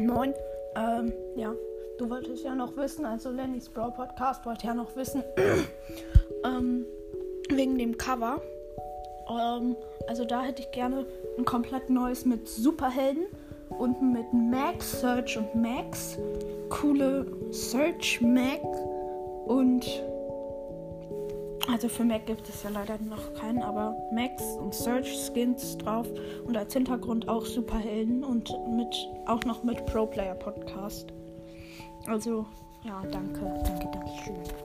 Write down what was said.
moin. Ähm, ja, du wolltest ja noch wissen, also Lennys Brawl Podcast wollte ja noch wissen, ähm, wegen dem Cover. Ähm, also da hätte ich gerne ein komplett neues mit Superhelden und mit Max, Search und Max. Coole Search Mac und also für Mac gibt es ja leider noch keinen, aber Max und Search Skins drauf und als Hintergrund auch Superhelden und mit auch noch mit Pro Player Podcast. Also ja, danke, danke, danke schön.